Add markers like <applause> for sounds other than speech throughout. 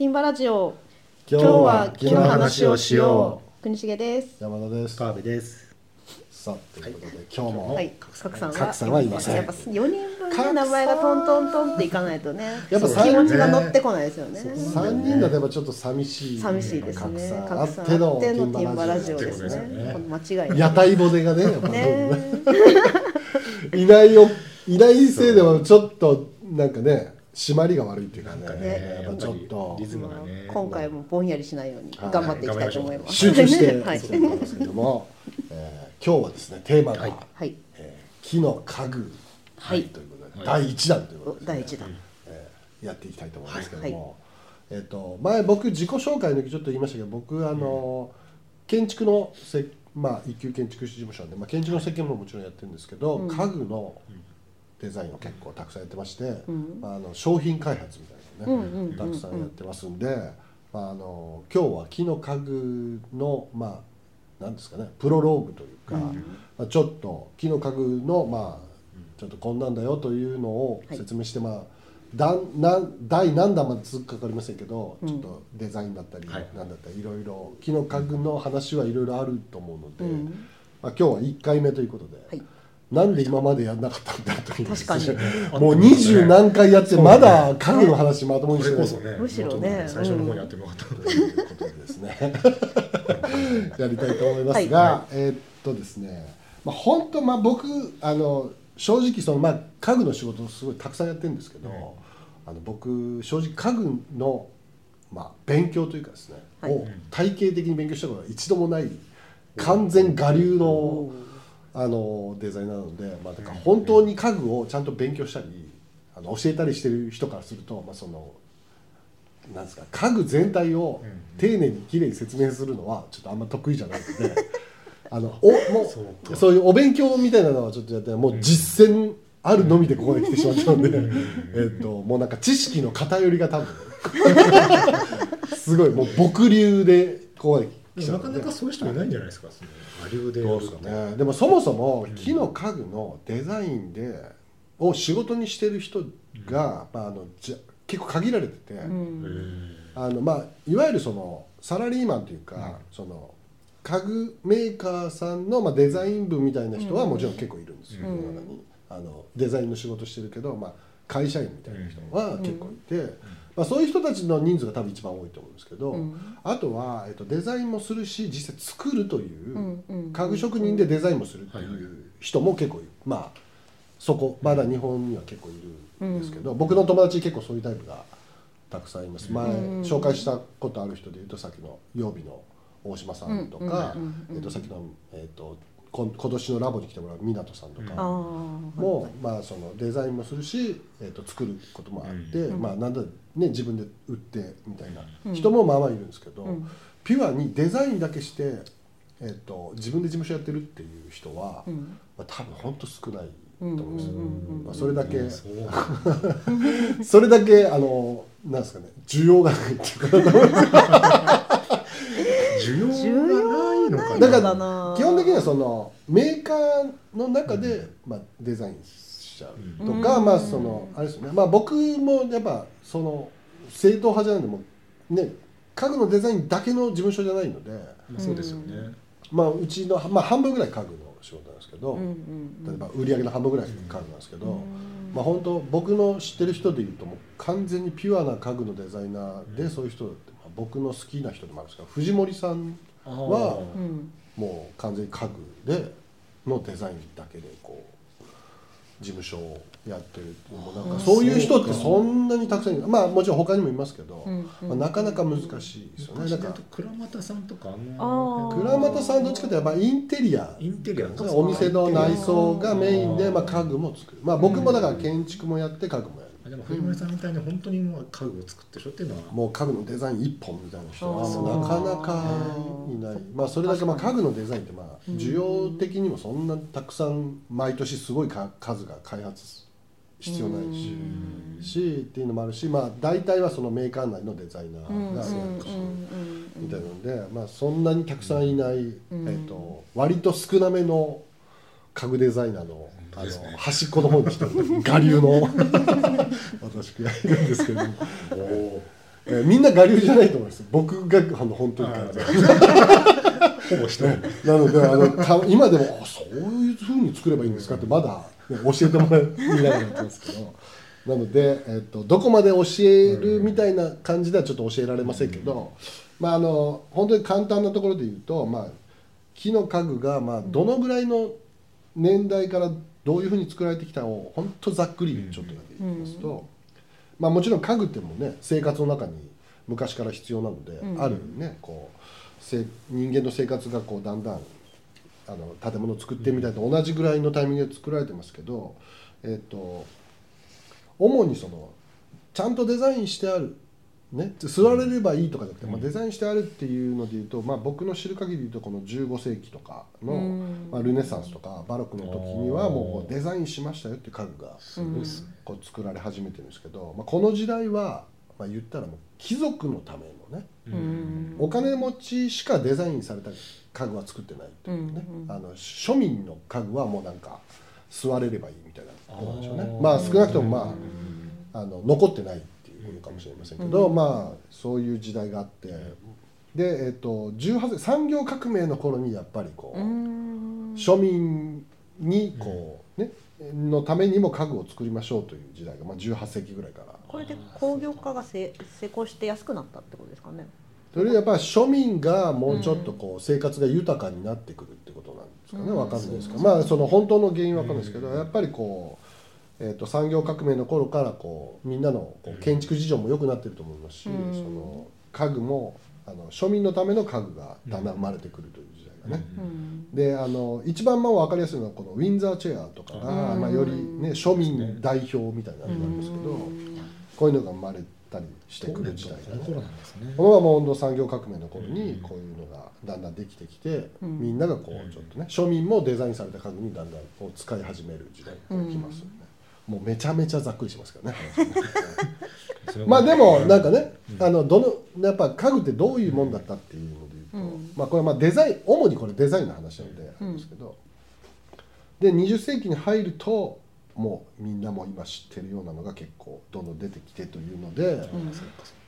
ティンバラジオ。今日は木の話をしよう。国重です。山田です。川辺です。さあということで今日も、はい。角さんさんはいません。やっぱ4人分の名前がトントントンっていかないとね。やっぱ気持ちが乗ってこないですよね。三人だとやっぱちょっと寂しい寂しいですね。格差あ角さんってのあってのティンバラジオですね。ねこの間違い屋台骨がねやっぱね。<laughs> いないよいないせいでもちょっとなんかね締まりが悪いっていうかねねね、やっぱちょっとリズムがね。今回もぼんやりしないように頑張っていきたいと思います。<laughs> 集中してはいそうなんですけども、えー今日はですねテーマが、はい。えー木の家具、はい。ということで、はい第一弾ということで、第一弾。えーやっていきたいと思うんですけども、はい。えっ、と前僕自己紹介の時ちょっと言いましたけど僕あの、建築のせまあ一級建築士事務所なんで、まあ、建築の設計ももちろんやってるんですけど、家具のデザインを結構たくさんやってまして、まあ、あの商品開発みたいなのね、たくさんやってますんで、まあ、あの今日は木の家具のまあなんですかねプロローグというか、まあ、ちょっと木の家具のまあちょっとこんなんだよというのをはい。説明して、まあだんなん第何弾まで続くか分かりませんけど、ちょっとデザインだったり、はい。なんだったりいろいろ木の家具の話はいろいろあると思うので、うん。まあ、今日は1回目ということで、はいなんで今までやんなかったんだという。確かに。<laughs> もう二十何回やってまだ家具の話まともにしてないこれこそね、むしろね。最初の方にやってもよかった。ということでですね。<laughs> やりたいと思いますが、はえーっとですね、まあ、本当まあ僕あの正直その、まあ、家具の仕事をすごいたくさんやってるんですけど、あの僕正直家具の、まあ、勉強というかですね、はい。を体系的に勉強したことが一度もない。完全我流のあのデザイナーなので、まあ、だから本当に家具をちゃんと勉強したりあの教えたりしてる人からすると、まあ、そのなんですか家具全体を丁寧にきれいに説明するのはちょっとあんま得意じゃないので <laughs> あのおもそうそういうお勉強みたいなのはちょっとやってもう実践あるのみでここに来てしまったので、<laughs> えっともうなんか知識の偏りが多分 <laughs> すごいもう僕流でここまでなかなかそういう人いないんじゃないですか。その我流でやるどうですかね。でもそもそも木の家具のデザインでを仕事にしてる人が、まあ、あのじゃ結構限られてて、うん。あのまあ、いわゆるそのサラリーマンというか、その家具メーカーさんの、まあ、デザイン部みたいな人はもちろん結構いるんですよ、世の中に。あのデザインの仕事してるけど、まあ、会社員みたいな人は結構いて、まあ、そういう人たちの人数が多分一番多いと思うんですけど、あとは、えっと、デザインもするし実際作るという、うんうん家具職人でデザインもするっていはいはいう人も結構いる。まあそこまだ日本には結構いるんですけど、僕の友達結構そういうタイプがたくさんいます。前紹介したことある人でいうとさっきの曜日の大島さんとか、えっとさっきの、えっと今年のラボに来てもらう湊さんとか、あも、まあ、そのデザインもするし、えー、と作ることもあって、まあ、なんだ、ね、自分で売ってみたいな人もまあまあいるんですけど、ピュアにデザインだけして、えー、と自分で事務所やってるっていう人は、まあ、多分本当少ないと思うんですよ。まあ、それだけ、<laughs> それだけあのなんですかね需要がないっていうか <laughs> 需要が。だから基本的にはそのメーカーの中で、まあ、デザインしちゃうとか、まあそのあれですよね。まあ僕もやっぱその正統派じゃないんでもうね家具のデザインだけの事務所じゃないので、まあそうですよね。まあうちの、まあ、半分ぐらい家具の仕事なんですけど、うんうん例えば売り上げの半分ぐらい家具なんですけど、まあ本当僕の知ってる人でいうともう完全にピュアな家具のデザイナーで、そういう人って、まあ、僕の好きな人でもあるんですけど藤森さんはもう完全に家具でのデザインだけでこう事務所をやってるもうなんかそういう人ってそんなにたくさんいる。まあもちろん他にもいますけど、まあ、なかなか難しいですよね。だから倉俣さんとか倉俣さんどっちかというとやっぱインテリア。インテリアのお店の内装がメインで、まあ、家具も作る。まあ僕もだから建築もやって家具もやる。あでも藤森さんみたいに本当にもう家具を作ってる人っていうのはもう家具のデザイン一本みたいな人はなかなかいない。まあそれだけまあ家具のデザインってまあ需要的にもそんなたくさん毎年すごいか数が開発必要ないししっていうのもあるしまあ大体はそのメーカー内のデザイナーがやるしみたいなのでまあそんなにたくさんいないえっと割と少なめの家具デザイナーのあの端っこの方に来てる我流の。私がいるんですけどえーみんな我流じゃないと思います。僕があの本当に感じほぼ一人。なのであのか今でもあそういうふうに作ればいいんですかってまだ、ね、教えてもらいながらやってますけど。なので、えっとどこまで教えるみたいな感じではちょっと教えられませんけど、まああの本当に簡単なところで言うと、まあ、木の家具が、まあ、どのぐらいの年代からどういうふうに作られてきたのを本当ざっくりちょっとだけ言いますと、まあ、もちろん家具ってもね生活の中に昔から必要なので、うん。あるねこうせ人間の生活がこうだんだんあの建物を作ってみたいと同じぐらいのタイミングで作られてますけど、えっと主にそのちゃんとデザインしてある、ね、座れればいいとかじゃなくて、まあ、デザインしてあるっていうのでいうと、まあ、僕の知る限りでいうとこの15世紀とかの、うん。まあ、ルネサンスとかバロックの時にはもうデザインしましたよっていう家具がこう作られ始めてるんですけど、まあ、この時代は、まあ、言ったらもう貴族のためのねうん。お金持ちしかデザインされた家具は作ってないっていうね、あの庶民の家具はもうなんか座れればいいみたいなことなんでしょうね。まあ少なくともまああの残ってないっていうことかもしれませんけど、うんまあそういう時代があってで、えっと18世産業革命の頃にやっぱりこう、庶民にこう、ねのためにも家具を作りましょうという時代が、まあ、18世紀ぐらいからこれで工業化がせ成功して安くなったってことですかねそれやっぱり庶民がもうちょっとこう生活が豊かになってくるってことなんですかね、うんわかんないですけど、まあその本当の原因はわかんないですけど、やっぱりこう、えー、と産業革命の頃からこうみんなのこう建築事情も良くなってると思いますし、うん。その家具もあの庶民のための家具がだんだん生まれてくるという時代がね。うん。であの一番まあ分かりやすいのはこのウィンザーチェアとかが、うん。まあ、より、ね、庶民代表みたいなのなんですけど、こういうのが生まれたりしてくる時代が。ねこの頃なんですね。このまま温度産業革命の頃にこういうのがだんだんできてきて、うん。みんながこうちょっとね庶民もデザインされた家具にだんだんこう使い始める時代が来ますよね、もうめちゃめちゃざっくりしますけどね。<laughs> まあでもなんかね、うん。あのどのやっぱ家具ってどういうもんだったっていうので言うと、うん。まあこれはまあデザイン主にこれデザインの話なのであるんですけど、で20世紀に入るともうみんなも今知ってるようなのが結構どんどん出てきてというので、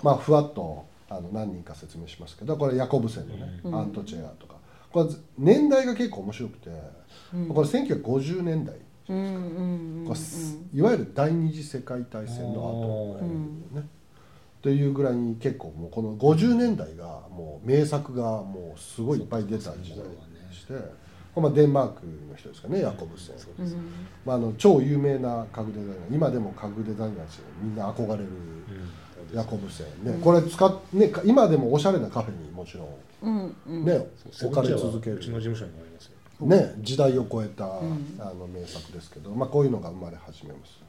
まあふわっとあの何人か説明しますけどこれヤコブセンのね、うん。アントチェアとか。これ年代が結構面白くて、うん。これ1950年代、うんうんうんこれいわゆる第二次世界大戦の後あーなんだよね。というぐらいに結構もうこの50年代がもう名作がもうすごいいっぱい出た時代でして、まあデンマークの人ですかねヤコブセン。うん。まあ、あの超有名な家具デザイナー。今でも家具デザイナーですよみんな憧れるうん。ヤコブセンね、これ使っねか今でもおしゃれなカフェにもちろんうんうん。ね、そう置かれ続ける。うちの事務所にもあります。よね時代を超えた、ん。あの名作ですけど、まあ、こういうのが生まれ始めます。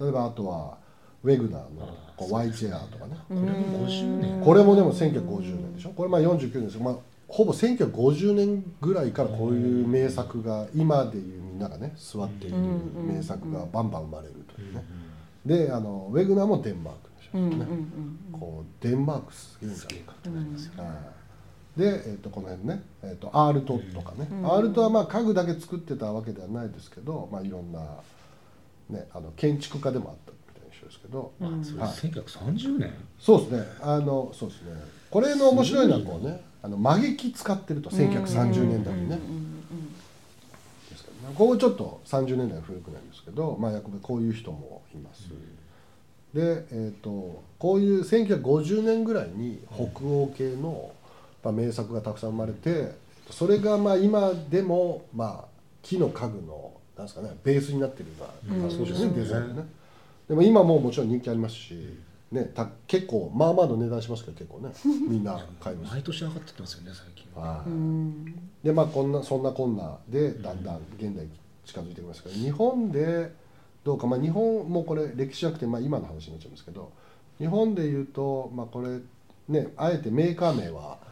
例えばあとはウェグナーのこうワイチェアとかね。これも50年。これもでも1950年でしょ？これまあ49年です。けど、まあ、ほぼ1950年ぐらいからこういう名作が今でいうみんながね座っている名作がバンバン生まれるというね。であのウェグナーもデンマークでしょ、ねこうデンマークすげえんじゃないかうんうんはいで、えー、とこの辺ね、えー、とアールトとかね、うん。アールトはまあ家具だけ作ってたわけではないですけど、まあ、いろんな、ね、あの建築家でもあったみたいな人ですけど、うん。それはい。1930年。そうですね。あのそうですね。これの面白いのはこうねあの曲げ木使ってると1930年代にね、ですけどねここちょっと30年代古くないんですけど、まあ、やっぱりこういう人もいます、で、えー、とこういう1950年ぐらいに北欧系の、まあ、名作がたくさん生まれてそれがまあ今でも、まあ、木の家具のなんですか、ね、ベースになってるようなですね、うんデザインね。でも今ももちろん人気ありますし、ね、た結構まあまあの値段しますけど結構ね <laughs> みんな買います。毎年上がってってますよね最近。はい。うん。でまあこんなそんなこんなでだんだん現代に近づいてきますけど日本でどうかまあ日本もこれ歴史じゃなくてまあ今の話になっちゃうんですけど日本で言うとまあこれねあえてメーカー名はうん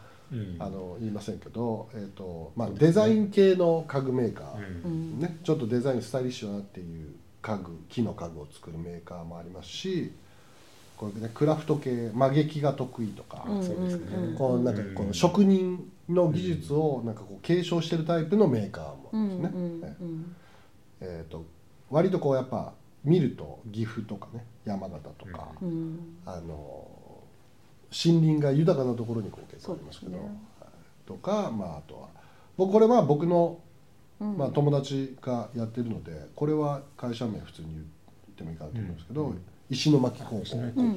あの言いませんけど、えーとまあ、デザイン系の家具メーカー、うん。ね、ちょっとデザインスタイリッシュだなっていう家具木の家具を作るメーカーもありますしこれねクラフト系曲げ木が得意とか、うんそうですね。うんこうなんかこの職人の技術をなんかこう継承してるタイプのメーカーもあうるんですね。えーと割とこうやっぱ見ると岐阜とかね山形とか、うん。あの森林が豊かなところにこう結構ありますけど。ねはいとかまああとは僕これは僕の、うん。まあ、友達がやってるのでこれは会社名普通に言ってもいいかなと思うんですけど、うん。石巻高校、石巻うんうん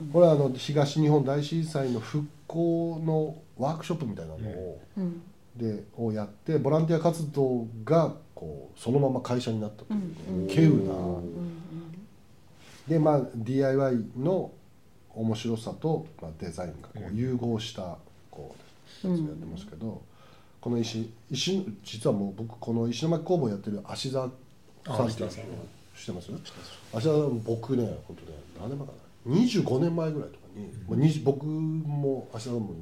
うんこれはあの東日本大震災の復興のワークショップみたいなのを、うんうん。でをやってボランティア活動がこうそのまま会社になったというね、うん稀有な、うんでまあ DIY の面白さと、まあ、デザインがこううん融合したこうやってますけど、この石石実はもう僕この石巻工房やってる芦沢さんっていうあ芦沢さん知ってます芦沢さん僕ね本当ね何年前かな。25年前ぐらいとかに、まあ、20僕も芦沢さんも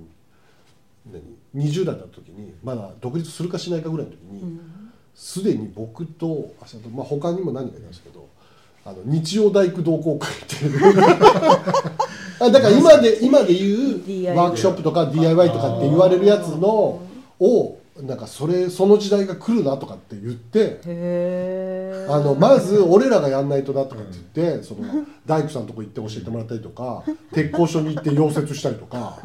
何20代だった時にまだ独立するかしないかぐらいの時に、うん。すでに僕とあと、まあ、他にも何かいたんですけどあの日曜大工同好会っていうあだから今で今で言うワークショップとか DIY とかって言われるやつのをなんかそれその時代が来るなとかって言ってあのまず俺らがやんないとなとかって言ってその大工さんのとこ行って教えてもらったりとか鉄工所に行って溶接したりとか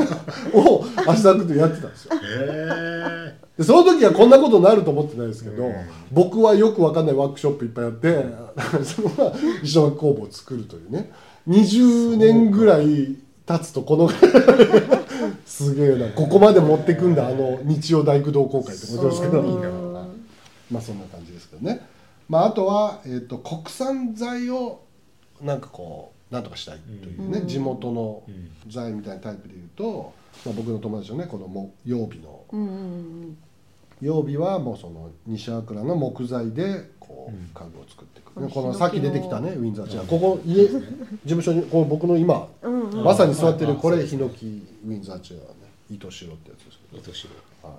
<laughs> を芦田君とやってたんですよ。へでその時はこんなことになると思ってないですけど、うん。僕はよくわかんないワークショップいっぱいやって、<laughs> そのまま石巻工房を作るというね20年ぐらい経つとこの <laughs> すげえな。ここまで持ってくんだあの日曜大工同好会ってことですけど。まあそんな感じですけどね、まあ、あとは、えー、と国産材をなんかこうなんとかしたいというね、うん。地元のうん。材みたいなタイプでいうと、まあ、僕の友達のねこのも曜日の曜日はもうその西粟倉の木材でこうん。う家具を作っていく、このさっき出てきたねウィンザーチェアここ家事務所にこの僕の今うんうん。うんまさに座ってるこれヒノキウィンザーチェアね糸白ってやつですけど、ー糸白はい、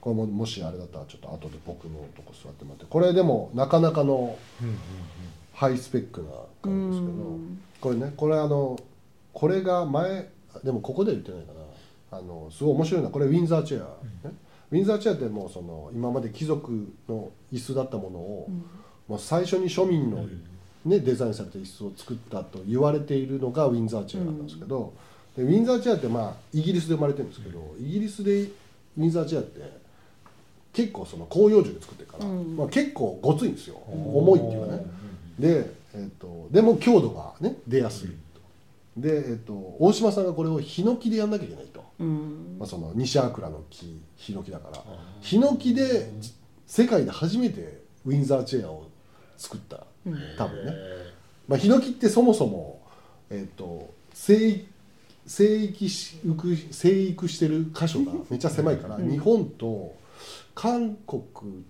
これももしあれだったらちょっと後で僕のとこ座ってもらって。これでもなかなかのうんうんハイスペックな感じですけどうんこれねこれあのこれが前でもここで言ってないかな。あのすごい面白いのはこれウィンザーチェア、ねウィンザーチェアってもうその今まで貴族の椅子だったものを、もう最初に庶民の、ねデザインされた椅子を作ったと言われているのがウィンザーチェアなんですけど、でウィンザーチェアってまあイギリスで生まれてるんですけど、イギリスでウィンザーチェアって結構その広葉樹で作ってるから、うん。まあ、結構ごついんですよ。重いっていうかね。で,、えー、とでも強度がね出やすいと、で、えー、と大島さんがこれをヒノキでやんなきゃいけないと、うん。まあ、その西粟倉の木ヒノキだから。ヒノキでじ世界で初めてウィンザーチェアを作った。うん。多分ね、へまあ、ヒノキってそもそも、えー、と生育生育し生育してる箇所が <laughs> めっちゃ狭いから、うん。日本と韓国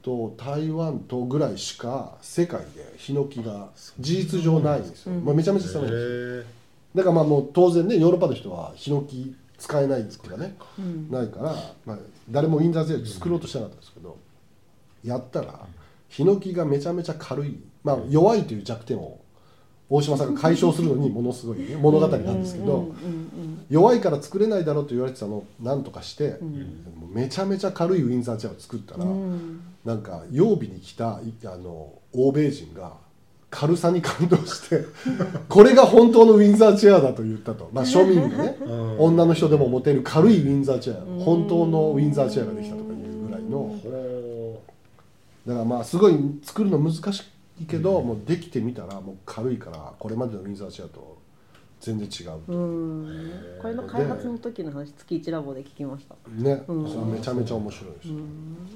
と台湾とぐらいしか世界でヒノキが事実上ないんですよ、うん。まあ、めちゃめちゃー狭いんですよ。へだからまあもう当然ねヨーロッパの人はヒノキ使えないっていうかね。うん。ないから、まあ、誰もウィンザーチェア作ろうとしてなかったんですけど、やったらヒノキがめちゃめちゃ軽い、まあ、弱いという弱点を大島さんが解消するのにものすごい、ね、<laughs> 物語なんですけど、弱いから作れないだろうと言われてたのをなんとかして、うん。めちゃめちゃ軽いウィンザーチェアを作ったら、うん。なんか曜日に来たいあの欧米人が軽さに感動してこれが本当のウィンザーチェアだと言ったと、まあ、庶民のねうん。女の人でも持てる軽いウィンザーチェアうん。本当のウィンザーチェアができたとかいうぐらいの。ほだからまあすごい作るの難しいけど、もうできてみたらもう軽いからこれまでのウィンザーチェアと全然違う、うん。これの開発の時の話月一ラボで聞きました。ね、うん。めちゃめちゃ面白いです。よ、うん。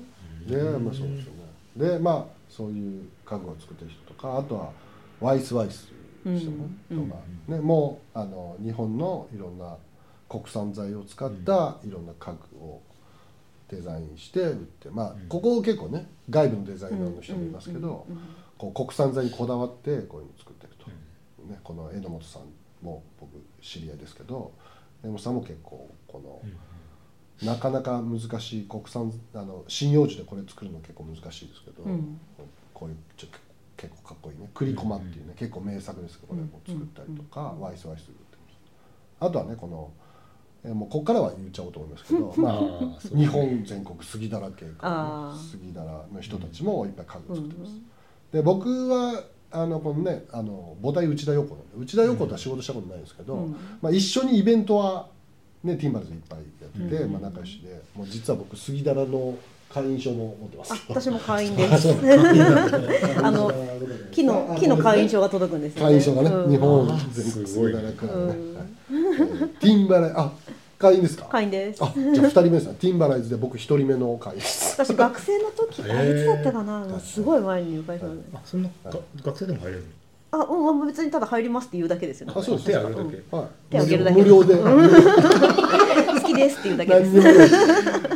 でまあそうですよね。でまあそういう家具を作ってる人とかあとはワイスワイスという人も、うんとか、ね、もうあの日本のいろんな国産材を使ったいろんな家具をデザインして売ってまあうん。ここ結構ね外部のデザイナーの人もいますけど、こう国産材にこだわってこういうのを作ってると、ね、この榎本さんも僕知り合いですけど榎本さんも結構この、なかなか難しい国産あの針葉樹でこれ作るの結構難しいですけど、うん。こういうちょ結構かっこいいね栗駒っていうね、結構名作ですけどこれも作ったりとか、ワイスワイスあとはねこのえーもうここからは言っちゃおうと思いますけど、<laughs> まあ日本全国杉だらけあー。杉だらの人たちもいっぱい家具を作ってます、うんで僕はあのこのねあの母体内田陽子なんで内田陽子とは仕事したことないんですけど、うん。まあ、一緒にイベントは、ね、ティンバルズいっぱいやってて、うんまあ、仲良しでもう実は僕杉田らの会員証も持ってます。あ私も会員です。<laughs> <laughs> あの木の木の会員証が届くんですよ、ね、会員証がね、うん。日本あ全国杉田らクラブね、うん。はいえーティンバライあ会員ですか？会員です。あじゃあ2人目ですね。ティンバライズで僕1人目の会員です。<laughs> 私学生の時あいつだったかな？すごい前に入会したので。あそんなが学生でも入れるあうん別にただ入りますって言うだけですよね。あそうです手挙げるだけ、はい、手挙げるだけ。無料で、ですって言うだけです。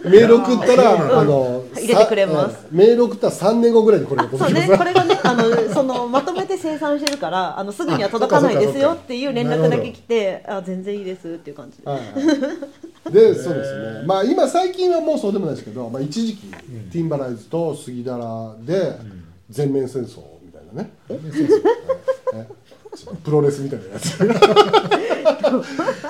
メール送ったら、あの入れてくれます。さメール送ったら3年後ぐらいにこれがそう届きますねこれがねあのそのまとめて生産してるからあのすぐには届かないですよっていう連絡だけ来てあ全然いいですっていう感じで。はいはい、でそうですね。まあ今最近はもうそうでもないですけど、まあ、一時期、ティンバライズと杉田らで全面戦争みたいなね、<laughs> プロレスみたいなやつ。<laughs>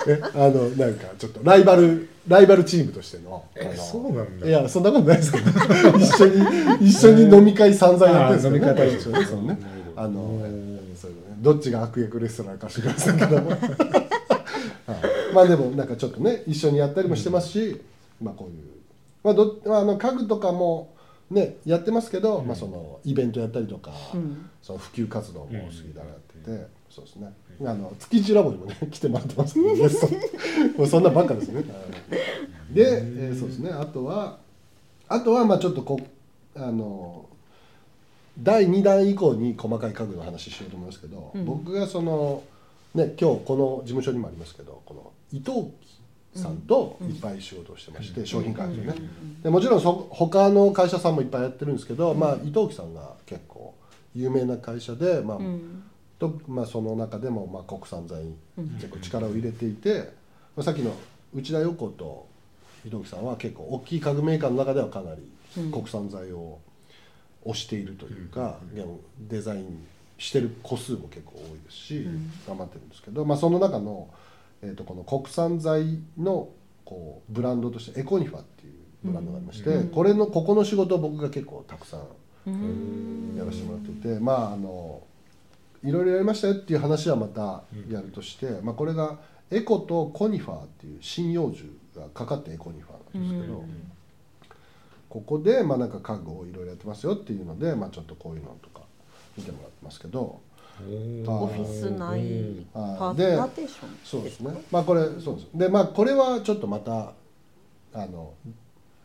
えあのなんかちょっとライバルライバルチームとしてのそうなんだ。いやそんなことないですけど。<laughs> 一緒に一緒に飲み会散々やってるんですよね。あー飲み会一緒にそうね。どあのそういうのね。どっちが悪役レストランか知りませんけども <laughs> はい。まあでもなんかちょっとね一緒にやったりもしてますし、まあこういう。まあどまああの家具とかもねやってますけど、まあそのイベントやったりとか、ん。その普及活動も杉田がやって。て、そうですね。あの築地ラボにもね <laughs> 来てもらってますけど、ゲストもうそんなばっかですね。はいで、えーそうですね。あとはあとはまあちょっとこあの第2弾以降に細かい家具の話しようと思いますけど、うん。僕がそのね今日この事務所にもありますけどこの伊藤木さんといっぱい仕事をしてまして、商品開発をね、でもちろんそ他の会社さんもいっぱいやってるんですけど、まあ、伊藤木さんが結構有名な会社で、まあうんとまあ、その中でもまあ国産材に結構力を入れていて、まあ、さっきの内田横と伊藤木さんは結構大きい家具メーカーの中ではかなり国産材を推しているというか、でもデザインしてる個数も結構多いですし、頑張ってるんですけど、まあ、その中の、えー、とこの国産材のこうブランドとしてエコニファっていうブランドがありまして、これのここの仕事を僕が結構たくさんやらせてもらっていてまああのいろいろやりましたよっていう話はまたやるとして、まあ、これがエコとコニファーっていう針葉樹がかかってエコニファーなんですけど、ここでまあなんか家具をいろいろやってますよっていうので、まあ、ちょっとこういうのとか見てもらってますけどオフィス内パあーテーション。そうですね。まあこれそうです。でまあこれはちょっとまたあの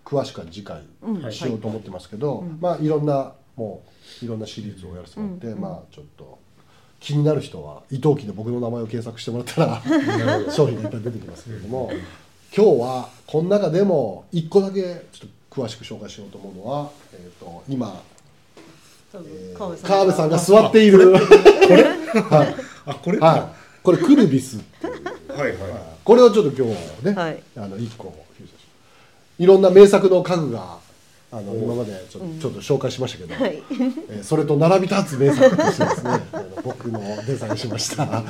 詳しくは次回うん。しようと思ってますけど、まあいろんなもういろんなシリーズをやらせてもらって、うん。まあちょっと気になる人は伊藤記で僕の名前を検索してもらったら商品がいっぱい出てきますけれども今日はこの中でも一個だけちょっと詳しく紹介しようと思うのは、えー、と今、えー川川辺さんが座っているはい。あこれ？はい、これクルビスっていう。はいはいこれをちょっと今日ね、はい。あの一個いろんな名作の家具があの今までちょ,、ちょっと紹介しましたけど、はい。えーそれと並び立つ名作としてですね。あ <laughs> の僕のデザインしました。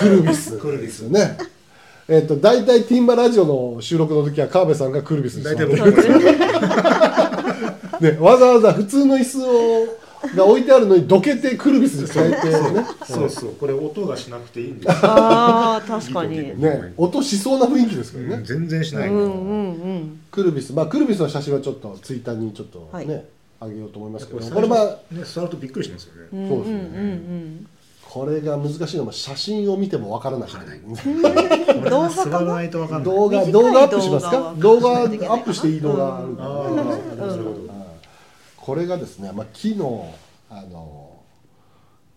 クルビス。クルビスですね。えっ、と大体ティンバラジオの収録の時は川辺さんがクルビスに座ってる僕そうです。ね <laughs> ね、わざわざ普通の椅子をが置いてあるのにどけてクルビスに変えてね。そうそう。これ音がしなくていいんです。よああ確かに。ね。音しそうな雰囲気ですけどね、うん全然しない、うんうんうん。クルビス。まあクルビスの写真はちょっとツイッターにちょっとね、はい。あげようと思いますけどこれこれまあね座るとびっくりしますよね、うんそうですねうん。うんこれが難しいのは写真を見てもわからない。動画座からな <laughs> 動画動画アップしますか？動動画アップしていい動画あるから、これがですね、まあ、木のあの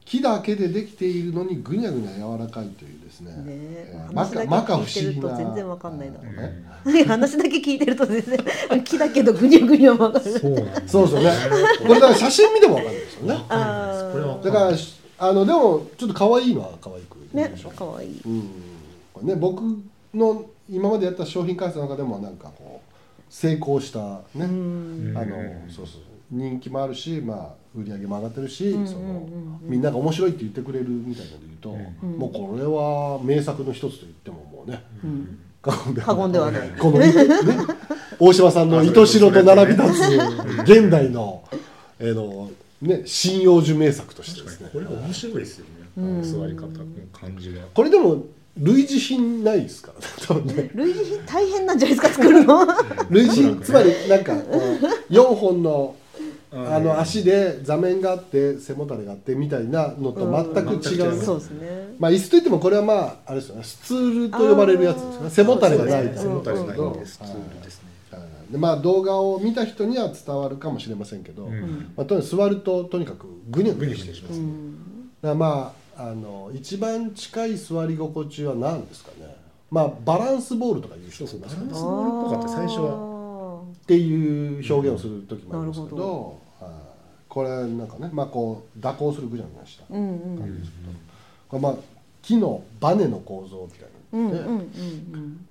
木だけでできているのにぐにゃぐにゃ柔らかいというですねねええー摩話だけ訶摩訶不聞いてると思議な全然わかんないだろうね話だけ聞いてると全然 <laughs> 木だけどぐにゃぐにゃわかるそうなんだそうですよね。これだから写真見てもわかるんですよね。あこれはだからあのでもちょっと可愛いのは可愛くーねでしょかわいい。うん。これね僕の今までやった商品開発の中でもなんかこう成功したね、うん。あのそうそう人気もあるし、まあ、売り上げも上がってるし、うんそのうんうん。みんなが面白いって言ってくれるみたいなので言うと、うん。もうこれは名作の一つと言ってももうねうん。過言ではない。この、ね、<laughs> 大島さんの「糸代と並び立つ現代の,、えーのね針葉樹名作としてですね。これ面白いですよね、座り方の感じが、これでも類似品ないですからね <laughs> 多分ね。類似品大変なんじゃないですか作るの。<laughs> 類似品つまりなんかこう4本のあの足で座面があって背もたれがあってみたいなのと全く違う、うん。そうですね。まあ椅子といってもこれはまああれですよね。スツールと呼ばれるやつですね。背もたれがない背もたれがないんでですす、ツールですね、でまあ動画を見た人には伝わるかもしれませんけど、うん。まあ、とにかく座るととにかくぐにゃぐにゃしてします。ねだからまああの一番近い座り心地は何ですかね。まあバランスボールとかいう人そうもいますよねバランスボールっぽかった最初は。はっていう表現をする時もありますけど,、これなんかねまあこう蛇行するぐにゃぐにゃした感じですけど、これまあ木のバネの構造みたいうんなので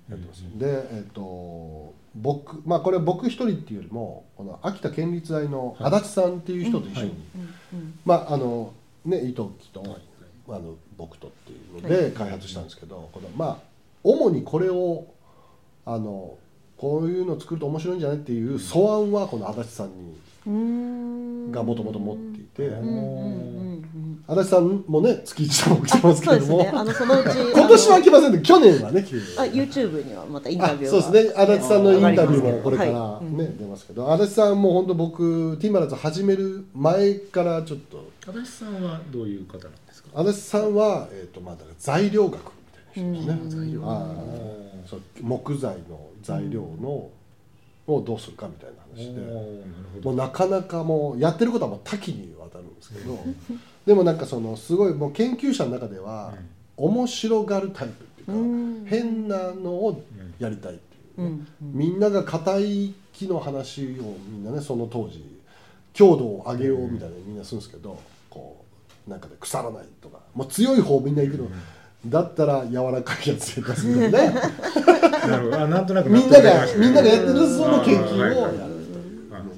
やってます、でえっ、と僕まあこれ僕一人っていうよりもこの秋田県立大の足立さんっていう人と一緒に、まああのね伊藤木と、あの僕とっていうので開発したんですけど、このまあ主にこれをあのこういうの作ると面白いんじゃないっていう素案はこの足立さんにがもともと持っていて、うんうんうんうん足立さんもね月一でも来てますけども、ね。あのそのうち <laughs> 今年は来ませんで去年はね。来てるあ YouTube にはまたインタあビューそうですね。足立さんのインタビューもこれからね、はいうん。出ますけど。足立さんも本当僕ティンバラーズ始める前からちょっと。足立さんはどういう方なんですか？足立さんは、えーとまあ、材料学みたいな人ですね、う木材の材料の、をどうするかみたいな話で、もうなかなかもうやってることはもう多岐にわたるんですけどでもなんかそのすごいもう研究者の中では面白がるタイプっていうか、うん。変なのをやりたいっていうね、うん。みんなが硬い木の話をみんなねその当時強度を上げようみたいなみんなするんですけど、こうなんかね腐らないとかもう強い方みんな行くの、だったら柔らかいやつで出すみたいなね。なるほど。あなんとなくみんながみんながやってるその研究をやる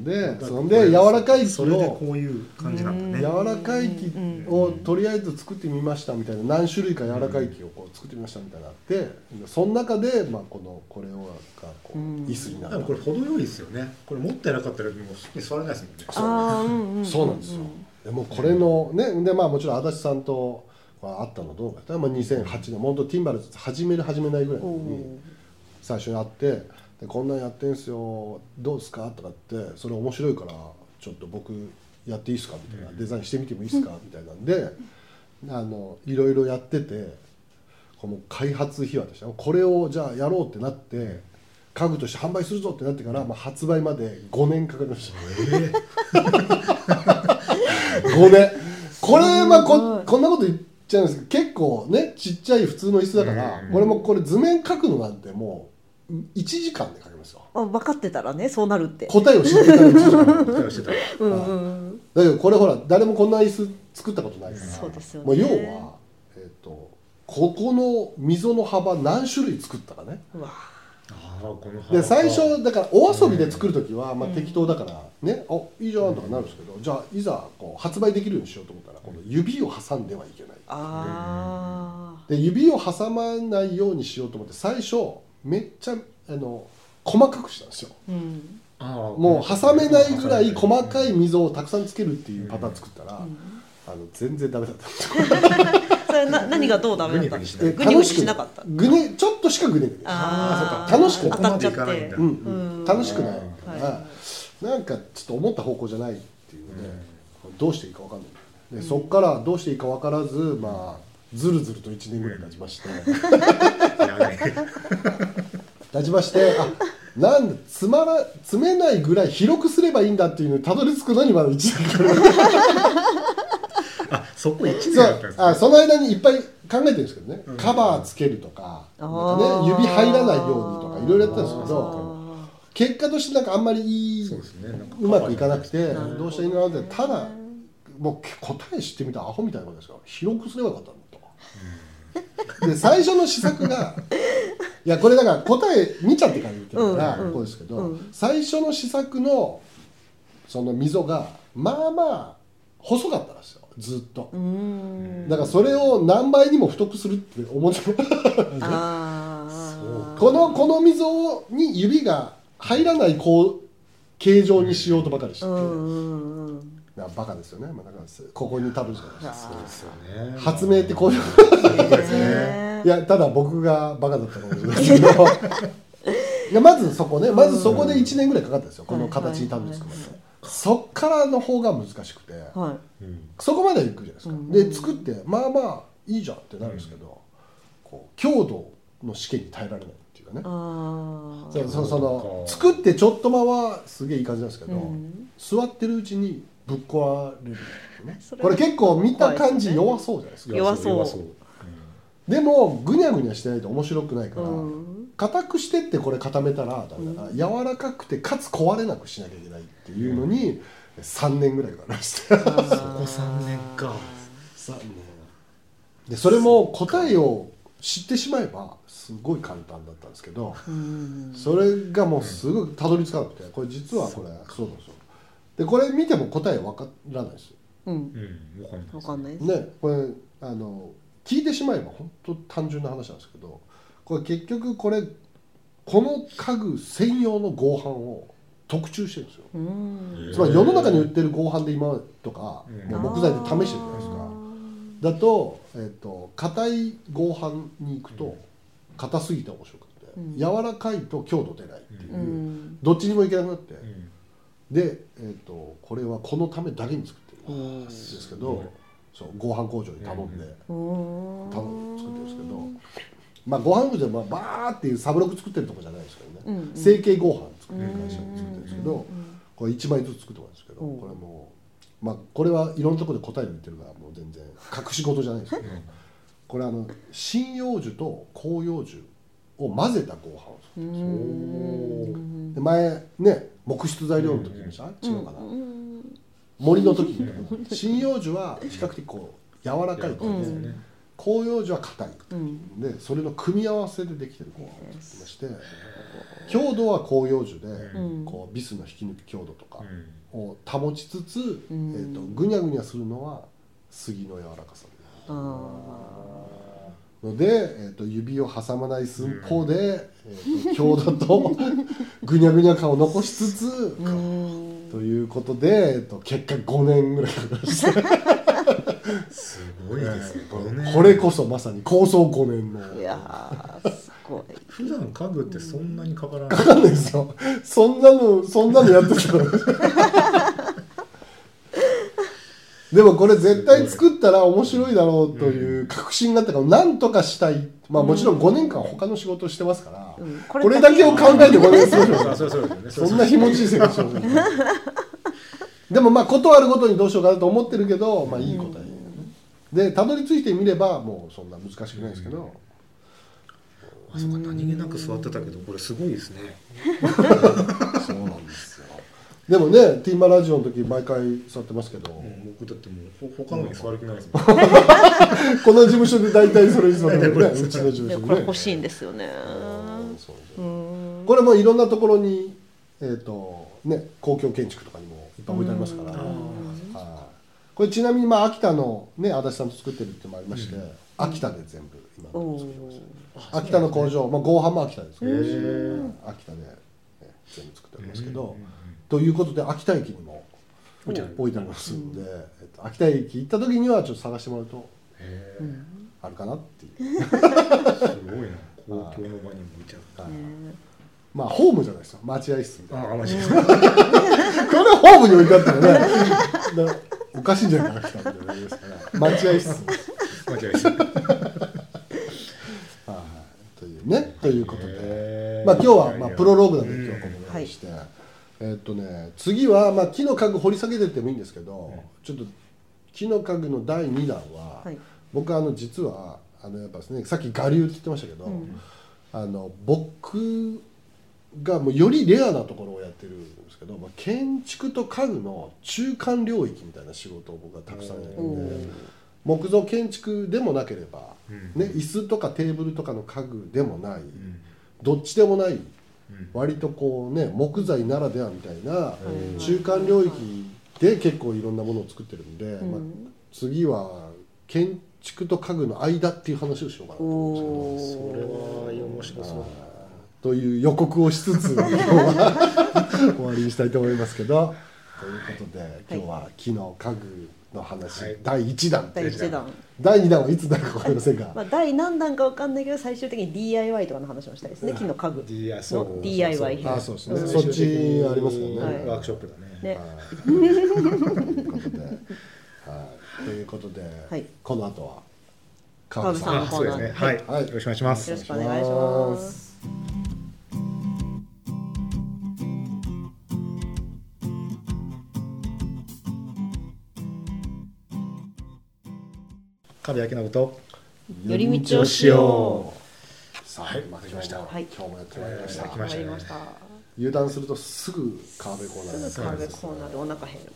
でそんで柔らかい木それでをこういう感じなんだね。柔らかい木をとりあえず作ってみましたみたいな何種類か柔らかい木をこう作ってみましたみたいなのがあってその中でまあこのこれをがこう椅子になるでもこれ程よいですよね。これ持ってなかったらもう座れないですもんね。あーうそうなんですよ。でもこれのねでまあもちろん足立さんとは会ったのどうか。ってまあ2008年本当ティンバルズ始める始めないぐらいに最初に会ってでこんなんやってんすよどうですか？とかってそれ面白いからちょっと僕やっていいですか？みたいなデザインしてみてもいいですか？<laughs> みたいなんであのいろいろやっててこの開発秘話としてこれをじゃあやろうってなって家具として販売するぞってなってから、まあ、発売まで5年かかりました。<laughs> 5年。これまあここんなこと言っちゃうんですけど結構ねちっちゃい普通の椅子だから、うんこれもこれ図面描くのなんてもう1時間で描けますよ。あ分かってたらねそうなるって。答えを知ってたら1時間だ期待してたうんうん。けどこれほら誰もこんな椅子作ったことないからそうですよね。もう要は、えっとここの溝の幅何種類作ったかね。うわ。ああこので最初だからお遊びで作る時は、まあ、適当だからね、あいいじゃんとかなるんですけど、じゃあいざこう発売できるようにしようと思ったらこの指を挟んではいけない。あで指を挟まないようにしようと思って最初めっちゃあの細かくしたんですよ。ーうん。ああもう挟めないぐらい細かい。溝をたくさんつけるっていうパターン作ったら、あの全然ダメだった。んですよそれな何がどうダメだった？んですかえグニグニしなかった？ぐねちょっとしかぐねぐねあー。楽しく当たっちゃっうん。うん。楽しくない。から、はなんかちょっと思った方向じゃないっていうので、どうしていいか分かんない。でそっからどうしていいか分からずまあずるずると1年ぐらい経ちまして。<laughs> 経ちましてあなんだつまら詰めないぐらい広くすればいいんだっていうのにたどり着くのにまだ1年かかるあそこ一年そだったんですうあその間にいっぱい考えてるんですけどね、カバーつけるとかなんか、ね、指入らないようにとかいろいろやったんですけどあ結果としてなんかあんまりいいそうまくいかなくてど。どうしたらいいのかなってただもう答え知ってみたらアホみたいなことですよ。広くすればよかったのと。で最初の試作が <laughs> いやこれだから答え見ちゃってから言ってるからこうですけど、うん。最初の試作のその溝がまあまあ細かったんですよ。ずっと。だからそれを何倍にも太くするって思ってこのこの溝に指が入らないこう形状にしようとばかりして。て、うんうんうん。いやバカですよね、まあ、だからここにたどり着かないですあそうですよね。発明ってこういうーいやただ僕がバカだったのもですけど。<laughs> いやまずそこね。まずそこで1年ぐらいかかったんですよ、この形にたどり着くまで、そっからの方が難しくて、はうんそこまでは行くじゃないですか、うん。で作ってまあまあいいじゃんってなるんですけど、こう強度の試験に耐えられないっていうかね。いああそうそうそのか。作ってちょっと間はすげえいい感じなんですけど、うん。座ってるうちにぶっ壊れるね。それこれ結構見た感じ弱そうじゃないですか。弱そう。弱そう。でもぐにゃぐにゃしてないと面白くないから、うん。硬くしてってこれ固めたらダメだから、柔らかくてかつ壊れなくしなきゃいけないっていうのに3年ぐらいかかりました。そこ3年か。3年。でそれも答えを知ってしまえばすごい簡単だったんですけど、うん。それがもうすごいたどり着かなくてこれ実はこれそうなんですよ。でこれ見ても答え分からないですよ。うん。うん。分かん。ないわかんないです。ねこれあの聞いてしまえば本当単純な話なんですけどこれ結局これこの家具専用の合板を特注してるんですよ。うん。つまり世の中に売ってる合板で今とか木材で試してるじゃないですかだと,、えー、と硬い合板に行くと硬すぎて面白くて、うん。柔らかいと強度出ないっていう、うん。どっちにもいけなくなって、うん。で、えー、とこれはこのためだけに作ってるんうんですけど、そう合板工場に頼んで、うん。頼んで作ってるんですけど、まあ合板工場でまあバーっていうサブロック作ってるとこじゃないですけどね、うんうん。成形合板作ってる会社で作ってるんですけど、うんこれ1枚ずつ作ってもらうんですけど、う。んこれもうまあこれはいろんなところで答えを言ってるからもう全然。隠し事じゃないですけど、これあの針葉樹と広葉樹を混ぜた合板を。作るん。ですよ前ね木質材料の時にさ、違うかな、うん。森の時 <laughs> に。針葉樹は比較的こう柔らかいからね、うん。広葉樹は硬い。うん。でそれの組み合わせでできてる合板を作ってまして強度は広葉樹で、うん。こうビスの引き抜き強度とか。うんを保ちつつ、ん。えー、とぐにゃぐにゃするのは杉の柔らかさあので、えー、と指を挟まない寸法で、えー、と強度とぐにゃぐにゃ感を残しつつ、ーうん。ということで、えー、と結果5年ぐらいかかりました。<laughs> すごいですね。これこそまさに構想5年の。いや普段家具ってそんなにかからない。かかんないですよ。そんなのそんなのやってたら <laughs> でもこれ絶対作ったら面白いだろうという確信があったからなんとかしたい。まあもちろん5年間他の仕事をしてますから、うん。これだけを考えて5年過ごしましあそうそんな気持ちいい生活しましたでもまあ断るごとにどうしようかなと思ってるけどまあいい答え、でたどり着いてみればもうそんな難しくないですけど、あそうか何気なく座ってたけどこれすごいですね。<laughs> そうなんですよ。でもねティーマラジオの時毎回座ってますけど、僕だってもうほ他のに座る気ないですもん。<laughs> この事務所で大体それに座ってるねうちの事務で所でね。これ欲しいんですよね。これもいろんなところにえっ、とね公共建築とかにもいっぱい置いてありますから、これちなみにまあ秋田のね足立さんと作ってるっていうのもありまして、秋田で全部秋田の工場、まあ、合板も秋田ですしへー。秋田で、ね、全部作っておりますけど、ということで秋田駅にも置いてありますんで、えっと、秋田駅行った時にはちょっと探してもらうとあるかなっていう、すごいな。公共の場にも置いてある。はい。ね。まあホームじゃないですよ。待合室みたいな。ああマジですこれホームに置いてあったらね。<laughs> だおかしいんじゃないかな秋田みたいな感じですから待合室。間違いですはいということで。まあ今日はまあプロローグなんで今日はこのぐらいにして、えーっとね次はまあ木の家具掘り下げてってもいいんですけど、ちょっと木の家具の第2弾は、はい。僕あの実はあのやっぱですねさっき我流って言ってましたけど、うん。あの僕がもうよりレアなところをやってるんですけど、まあ、建築と家具の中間領域みたいな仕事を僕はたくさんやるおんでー木造建築でもなければ、うん。ね、椅子とかテーブルとかの家具でもない、うん。どっちでもない。うん。割とこうね木材ならではみたいなうん。中間領域で結構いろんなものを作ってるんで、まあ、次は建築と家具の間っていう話をしようかなと思うんですけど。それは面白そう。という予告をしつつ <laughs> 今日は終わりにしたいと思いますけど、はということで今日は木の家具の話、はい。第1弾。第一弾。第2弾はいつなるか分かりませんが、まあ第何弾かわかんないけど最終的に DIY とかの話もしたいですね木の家具。の DIY あそうですね、う。ん。そっちありますよね、はい。ワークショップだね。ね。<laughs> ということで、はい、ということで、はい。この後は川辺さん。あそうですね。はい、はい。よろしくお願いします。よろしくお願いします壁明信と。寄り道をしよう。さあ、また来ました、はい。今日もやってまいりました、来ましたねわかりました油断するとすぐ川辺コーナーすぐ壁コーナーでお腹減る。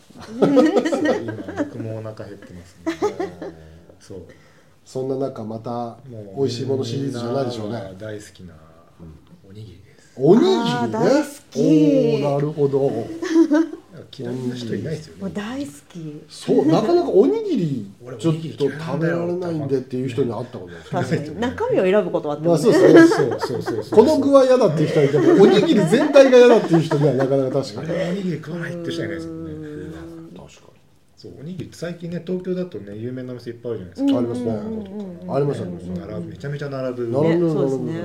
今僕もお腹減ってますね。<laughs> そう。そんな中またもう美味しいものシリーズじゃないでしょうね。大好きなおにぎりです。おにぎりね。あー大好き。おーなるほど嫌いな人いないですよもうね大好き。そうなかなかおにぎり俺ちょっと食べられないんでっていう人に会ったことないです確かに。中身を選ぶことはあってまあそうですねそうそうそうそう。この具は嫌だっていう人はいてもおにぎり全体が嫌だっていう人にはなかなか確かに。おにぎり食わないって人はいないですよそうおにぎりって最近ね東京だとね有名なお店いっぱいあるじゃないですにかありますね。うんありますあります並ぶめちゃめちゃ並ぶ。並ぶね、そうですね、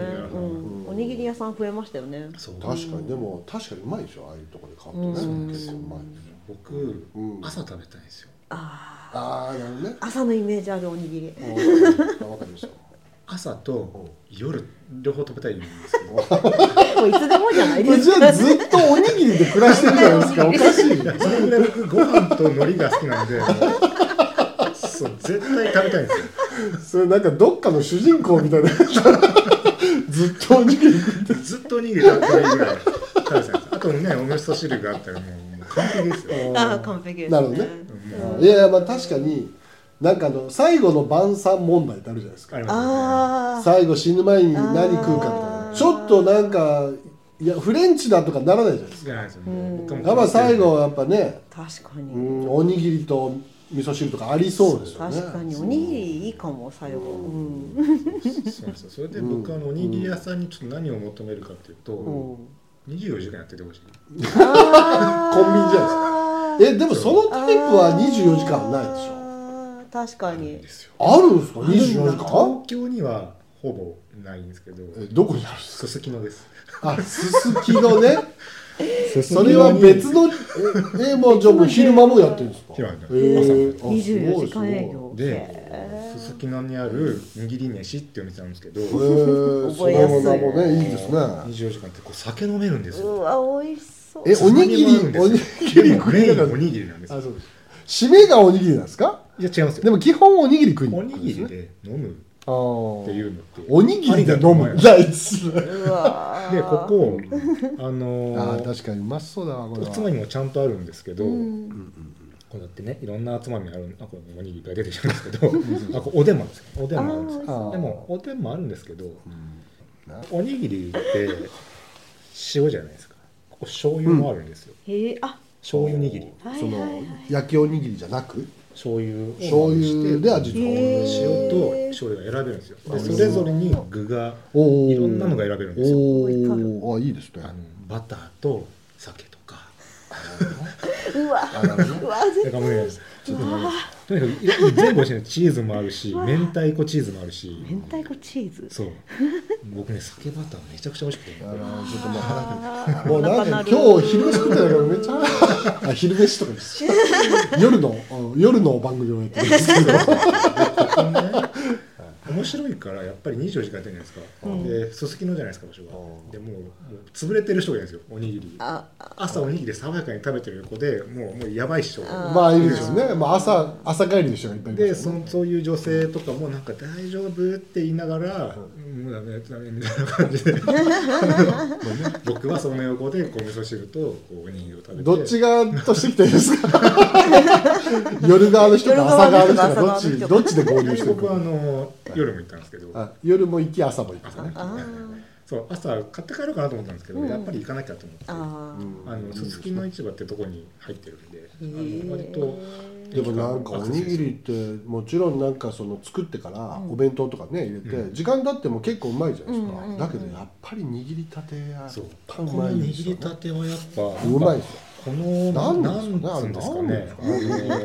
おにぎり屋さん増えましたよね。そう。確かに。でも確かにうまいでしょ。ああいうところで買うとうん。ね結構。うまいですよ。僕うん。朝食べたいんですよ。あああなるほどね。あ朝のイメージあるおにぎり。うん。わかりました朝と夜両方食べたいんですけど。もういつでもじゃないです。じかゃあずっとおにぎりで暮らしてるじゃないですか。<laughs> おかしい。それぐらい僕ご飯と海苔が好きなんで。そう絶対食べたいんですよ。それなんかどっかの主人公みたいなずっとおにぎり食って。ずっとおにぎり食べたいぐらい食べてたんですあとねお味噌汁があったらもう完璧ですよ。ああ完璧ですね。なるほどね。うん。いやいやまあ確かになんかあの最後の晩餐問題ってあるじゃないですか。ありますよね。最後死ぬ前に何食うかみたいな。ちょっとなんかいやフレンチだとかならないじゃないですか。じゃないですようん。僕もやっぱ最後はやっぱね、確かに、うん、おにぎりと味噌汁とかありそうですよね。確かに。おにぎりいいかも最後、うん。そそれで僕あのおにぎり屋さんにちょっと何を求めるかっていうと、うん。24時間やっててほしい。<laughs> コンビニじゃないですか。えでもそのタイプは24時間はないでしょ？確かに。あるんですか？るんだ。24時間？東京にはほぼないんですけど。えどこにあるんですか？すすきのです。あすすきのね？そそれは別のええもうじゃあもう昼間もやってるんですか？昼間やってえーあすごい24時間営業。でへすすきのにある握り飯っていうお店なんですけど。えー、そ覚えやすい。の名もねいいですね。24時間ってこう酒飲めるんですーよ。うわ美味しそう。えおにぎりおにぎりおにぎりなんですよ。あそうです。締めがおにぎりなんですか？いや違いますよ。でも基本おにぎり食いにお行くんですね。にぎりで飲む。あー。っていうのっておにぎりで飲む。ないっすねうわー。でここああのーー確かにうまそうだわこれは。おつまみもちゃんとあるんですけど、うん。こうやってねいろんなつまみあるあこれおにぎりいっぱい出てきたんですけどあこれおでんもあるんですよ。おでんもあるんですよ。あー。でもおでんもあるんですけどな。おにぎりって塩じゃないですか。ここ醤油もあるんですよ、へえあ。醤油握りそのはいはいはい。焼きおにぎりじゃなく？醤油を醤油で味付け塩と醤油が選べるんですよ。でそれぞれに具がいろんなのが選べるんですよ。あいいですね。あのバターと酒とか。<laughs> うわ。あなるほど。うわだからもうねちょっとねとにかく全部美味しいのチーズもあるし明太子チーズもあるし。明太子チーズ。そう。僕ね酒バターめちゃくちゃ美味しくて。あのちょっともう腹もうなん今日昼飯食ってないからめっちゃあ昼飯とかです夜のうん夜の番組をやってるんですけど <laughs> 面白いからやっぱり24時間やってるじゃないですか、うん。ですすきのじゃないですか場所が、うん。でもうもう潰れてる人がいるんですよおにぎり。朝おにぎり爽やかに食べてる横でもうもうやばい人あまあいいですよね。まあ朝朝帰りの人がいっぱいいでますよね。そのそういう女性とかもなんか大丈夫って言いながら、もうダメダメみたいな感じで。<laughs> 僕はその横でこう味噌汁とこうおにぎりを食べて。どっち側としてきていいですか？<laughs> 夜側の人と朝側の人がどっちで合流してる僕はあかの夜も行ったんですけど。あ夜も行き朝も行くんですね。あそう朝買って帰ろうかなと思ったんですけど、うんやっぱり行かなきゃと思って。あああのすすきの市場ってとこに入ってるんで、あー。の割とでもなんかおにぎりってもちろんなんかその作ってからお弁当とかね入れてう時間経っても結構うまいじゃないですか。うんうんうんだけどやっぱり握りたてやそう。パンうまいですよ。ね握りたてはやっぱうまいですよ。このなんなんですかね。ですか？なんねですかねや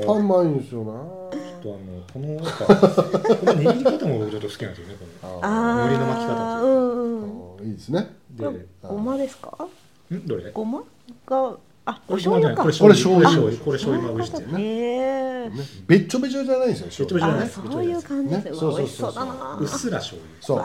っぱうまいんですよなとあのこのやっぱこの握り方も僕ちょっと好きなんですよねこの。海苔の巻き方う。うんうん。うんいいですね。でごまですか？ん？どれ？ごまがあおこれ醤油か。これ醤油。醤油。これ醤油。これ醤油まぶしてね。べっちょべちょじゃないんですよべっちょべちょじゃないあそういう感じです。ねねうわ美味しそうそうそう。そうだな。うっすら醤油。そう。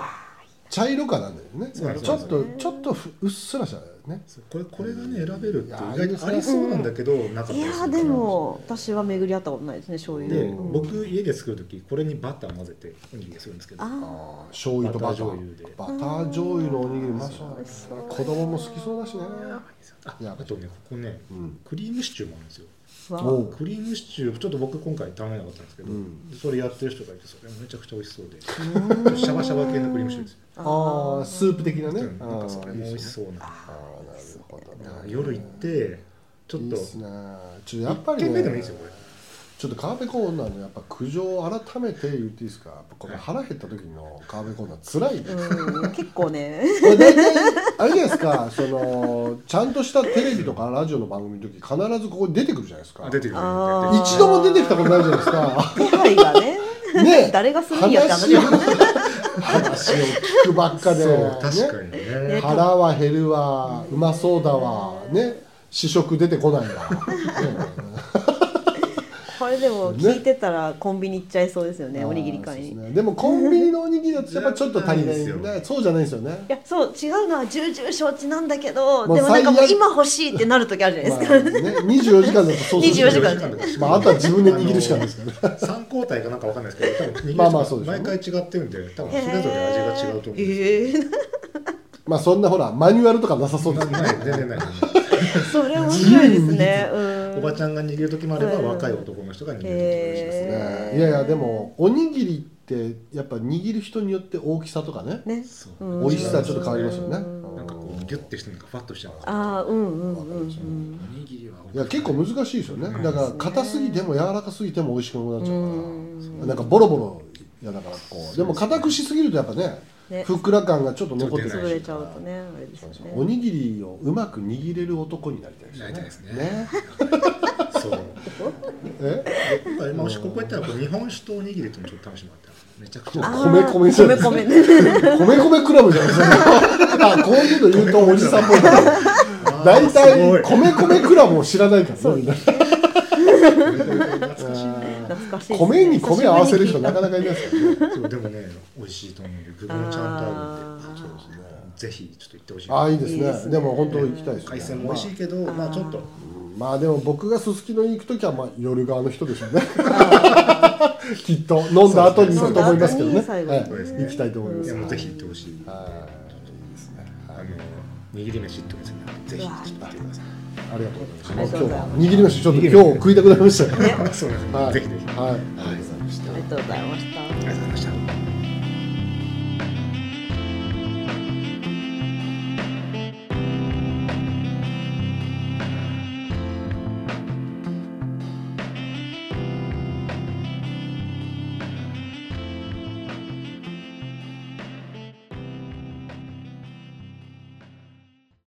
茶色かなんだよね。ちょっとちょっとふうっすらしたねそうこれこれがね選べるって意外とありそうなんだけどなかったいやでも私は巡り合ったことないですね醤油。でうん。僕家で作る時これにバター混ぜておにぎりするんですけど。あ醤油とバター。醤油で。バター醤油のおにぎりうまそう。子供も好きそうだしね。あいやあとねここねうん。クリームシチューもあるんですよ。ーわ。クリームシチューちょっと僕今回食べなかったんですけど、うん。それやってる人がいてそれめちゃくちゃ美味しそうでシャバシャバ系のクリームシチューですよ。ああスープ的なね。うん。なんかそれも美味しうそうな。ああなるほどね。夜行ってちょっといいっすねちょっとやっぱり一軒目でもいいねですよこれちょっと川辺コーナーのやっぱ苦情を改めて言っていいですか？やっぱこの腹減った時の川辺コーナー辛いね。うん結構ね。これ大体あれじゃないですか？そのちゃんとしたテレビとかラジオの番組の時必ずここに出てくるじゃないですか。あ出てくる一度も出てきたことないじゃないですか。手配がね。ね。誰がするんやって話話を話を聞くばっかで、確かにね。ね。腹は減るわ。うまそうだわ。ね。試食出てこないわ、ね <laughs> これでも聞いてたらコンビニ行っちゃいそうですよねおにぎり買いに。ですね。でもコンビニのおにぎりだと <laughs> やっぱちょっと足りないじゃないねそうじゃないですよね。いやそう違うのは重々承知なんだけどもうでもなんかもう今欲しいってなる時あるじゃないですか、まあね、24時間だとそうする24時間だまあ、あとは自分で握るしかないですから。ね3交代かなんかわかんないですけど多分まあまあそうでしょうね。毎回違ってるんで多分それぞれ味が違うと思うんですよええまあそんなほらマニュアルとかなさそうですね。ない全然ない <laughs> それ面白いですね。うん。おばちゃんが握る時もあればうん若い男の人が握る時もあるしへね。いやいやでもおにぎりってやっぱ握る人によって大きさとかねね。美味しさちょっと変わりますよね。うん。なんかこうギュッてしてなんかファッとしちゃうああうんうんうんうん。おにぎりはいや結構難しいですよねだから硬すぎても柔らかすぎても美味しくなくなっちゃううん。からなんかボロボロいやだからこう。でも硬くしすぎるとやっぱねね。ふっくら感がちょっと残ってちゃうとねあれですよね。おにぎりをうまく握れる男になりたいですね。ね。<laughs> そう。<laughs> え？今もしここ行ったらこう日本酒とおにぎりともちょっと試してもらったらめちゃくちゃ。あ米米じゃない米。米ね米米クラブじゃないですか。あこういうの言うとおじさんっぽ <laughs> い。大体い米米クラブを知らないからねしい米に米合わせる人なかなかいないですよね。<laughs> そうでもね美味しいと思うんで具もちゃんとあるんでそうですねぜひちょっと行ってほしいああいいですね。ですね。でも本当行きたいですね。海鮮も美味しいけどまあちょっと。うんまあでも僕がすすきのに行く時はまあ夜側の人でしょうね。<laughs> きっと飲んだ後に行くと思いますけどね。行きたいと思います。いやもうぜひ行ってほしい。はい。いいですね。あの握り飯ってお店なんでぜひちょっと行ってくださいありがとうございまありす。今日はがとうございます。握り飯ちょっと今日食いたくなりましたよね。そうです。はい。ぜひぜひはい。ありがとうございましたありがとうございました。ありがとうございました